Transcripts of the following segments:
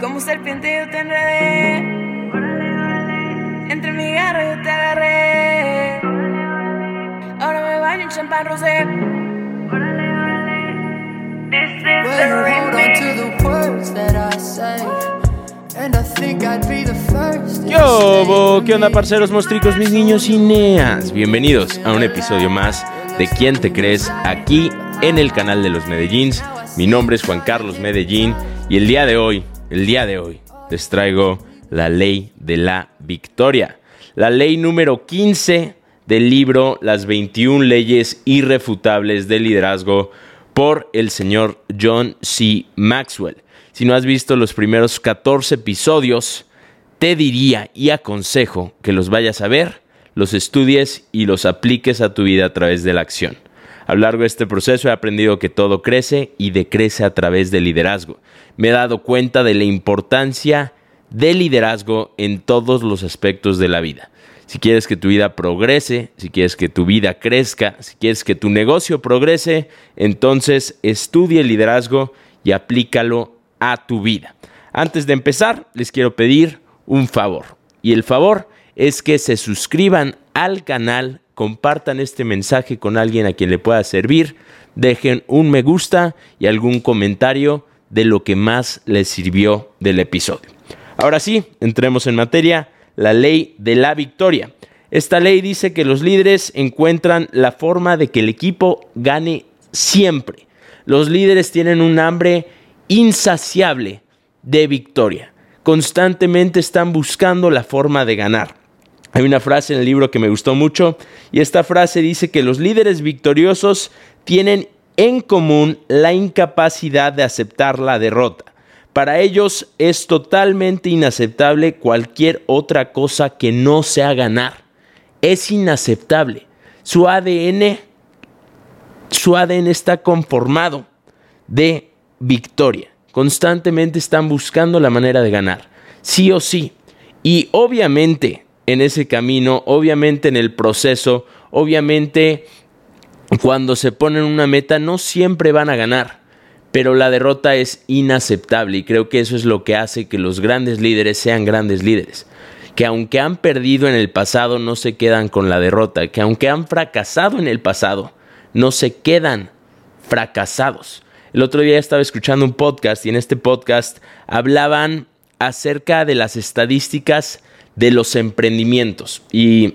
Como serpiente yo te enredé. Entre mi garra yo te agarré. Ahora me baño en champán rosé. Well, hold on to the words that I say. And I think I'd be the first. to ¿Qué onda, parceros, mostricos, mis niños y neas? Bienvenidos a un episodio más de ¿Quién te crees? aquí en el canal de los Medellíns. Mi nombre es Juan Carlos Medellín y el día de hoy, el día de hoy, les traigo la ley de la victoria. La ley número 15 del libro Las 21 leyes irrefutables del liderazgo por el señor John C. Maxwell. Si no has visto los primeros 14 episodios, te diría y aconsejo que los vayas a ver, los estudies y los apliques a tu vida a través de la acción. A lo largo de este proceso he aprendido que todo crece y decrece a través del liderazgo. Me he dado cuenta de la importancia del liderazgo en todos los aspectos de la vida. Si quieres que tu vida progrese, si quieres que tu vida crezca, si quieres que tu negocio progrese, entonces estudia el liderazgo y aplícalo a tu vida. Antes de empezar, les quiero pedir un favor. Y el favor es que se suscriban al canal, compartan este mensaje con alguien a quien le pueda servir, dejen un me gusta y algún comentario de lo que más les sirvió del episodio. Ahora sí, entremos en materia, la ley de la victoria. Esta ley dice que los líderes encuentran la forma de que el equipo gane siempre. Los líderes tienen un hambre insaciable de victoria. Constantemente están buscando la forma de ganar. Hay una frase en el libro que me gustó mucho y esta frase dice que los líderes victoriosos tienen en común la incapacidad de aceptar la derrota. Para ellos es totalmente inaceptable cualquier otra cosa que no sea ganar. Es inaceptable. Su ADN, su ADN está conformado de victoria. Constantemente están buscando la manera de ganar, sí o sí. Y obviamente en ese camino, obviamente en el proceso, obviamente cuando se ponen una meta no siempre van a ganar, pero la derrota es inaceptable y creo que eso es lo que hace que los grandes líderes sean grandes líderes. Que aunque han perdido en el pasado, no se quedan con la derrota. Que aunque han fracasado en el pasado, no se quedan fracasados. El otro día estaba escuchando un podcast y en este podcast hablaban acerca de las estadísticas de los emprendimientos. Y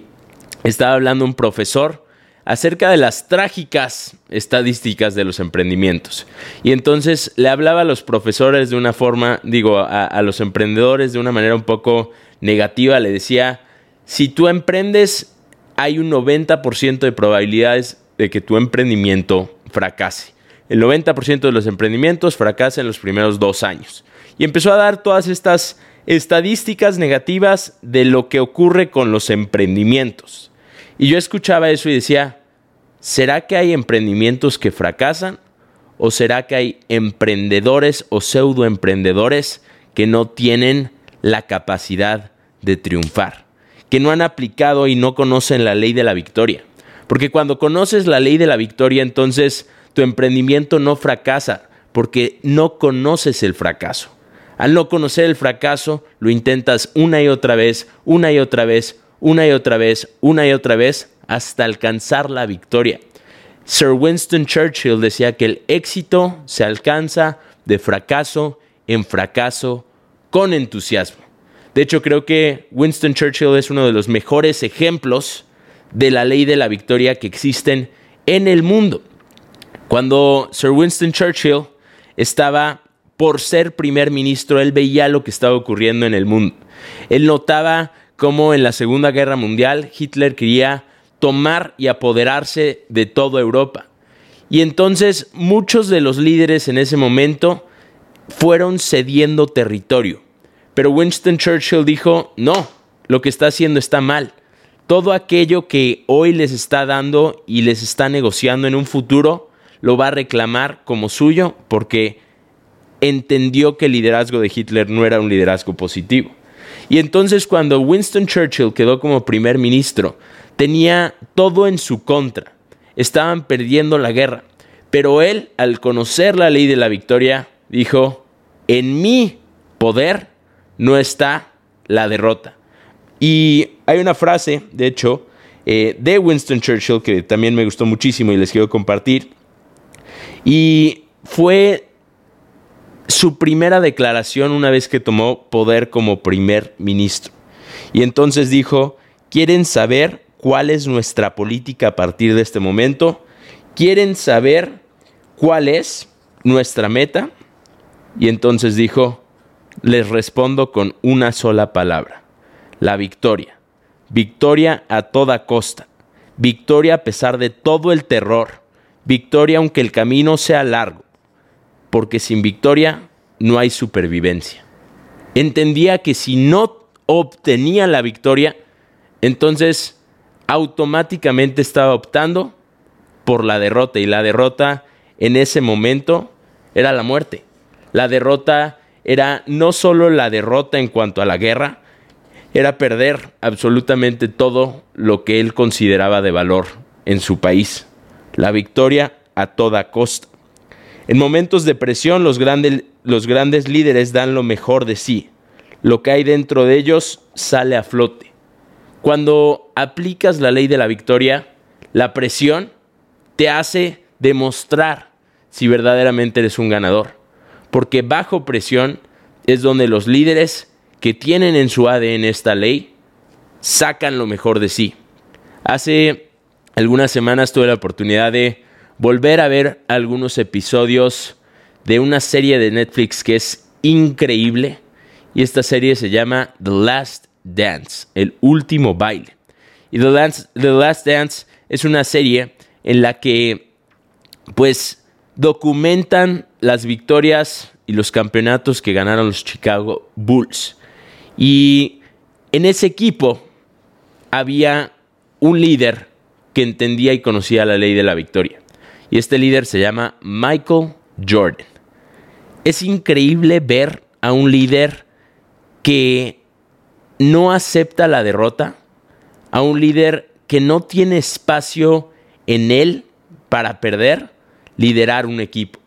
estaba hablando un profesor acerca de las trágicas estadísticas de los emprendimientos. Y entonces le hablaba a los profesores de una forma, digo, a, los emprendedores de una manera un poco negativa. Le decía, si tú emprendes, hay un 90% de probabilidades de que tu emprendimiento fracase. El 90% de los emprendimientos fracasan en los primeros dos años. Y empezó a dar todas estas estadísticas negativas de lo que ocurre con los emprendimientos. Y yo escuchaba eso y decía, ¿será que hay emprendimientos que fracasan? ¿O será que hay emprendedores o pseudoemprendedores que no tienen la capacidad de triunfar? Que no han aplicado y no conocen la ley de la victoria. Porque cuando conoces la ley de la victoria, entonces tu emprendimiento no fracasa, porque no conoces el fracaso. Al no conocer el fracaso, lo intentas una y otra vez, una y otra vez, una y otra vez, una y otra vez, hasta alcanzar la victoria. Sir Winston Churchill decía que el éxito se alcanza de fracaso en fracaso con entusiasmo. De hecho, creo que Winston Churchill es uno de los mejores ejemplos de la ley de la victoria que existen en el mundo. Cuando Sir Winston Churchill estaba por ser primer ministro, él veía lo que estaba ocurriendo en el mundo. Él notaba cómo en la Segunda Guerra Mundial Hitler quería tomar y apoderarse de toda Europa. Y entonces muchos de los líderes en ese momento fueron cediendo territorio. Pero Winston Churchill dijo, no, lo que está haciendo está mal. Todo aquello que hoy les está dando y les está negociando en un futuro, lo va a reclamar como suyo porque entendió que el liderazgo de Hitler no era un liderazgo positivo. Y entonces cuando Winston Churchill quedó como primer ministro, tenía todo en su contra. Estaban perdiendo la guerra. Pero él, al conocer la ley de la victoria, dijo, en mí poder no está la derrota. Y hay una frase, de hecho, eh, de Winston Churchill que también me gustó muchísimo y les quiero compartir. Y fue su primera declaración una vez que tomó poder como primer ministro. Y entonces dijo, ¿quieren saber cuál es nuestra política a partir de este momento? ¿Quieren saber cuál es nuestra meta? Y entonces dijo, les respondo con una sola palabra, la victoria. Victoria a toda costa. Victoria a pesar de todo el terror. Victoria aunque el camino sea largo. Porque sin victoria no hay supervivencia. Entendía que si no obtenía la victoria, entonces automáticamente estaba optando por la derrota. Y la derrota en ese momento era la muerte. La derrota era no solo la derrota en cuanto a la guerra, era perder absolutamente todo lo que él consideraba de valor en su país. La victoria a toda costa. En momentos de presión los, grandes, los grandes líderes dan lo mejor de sí. Lo que hay dentro de ellos sale a flote. Cuando aplicas la ley de la victoria, la presión te hace demostrar si verdaderamente eres un ganador. Porque bajo presión es donde los líderes que tienen en su ADN esta ley sacan lo mejor de sí. Hace algunas semanas tuve la oportunidad de volver a ver algunos episodios de una serie de Netflix que es increíble y esta serie se llama The Last Dance, el último baile. Y The, Last Dance es una serie en la que pues documentan las victorias y los campeonatos que ganaron los Chicago Bulls. Y en ese equipo había un líder que entendía y conocía la ley de la victoria. Y este líder se llama Michael Jordan. Es increíble ver a un líder que no acepta la derrota, a un líder que no tiene espacio en él para perder, liderar un equipo.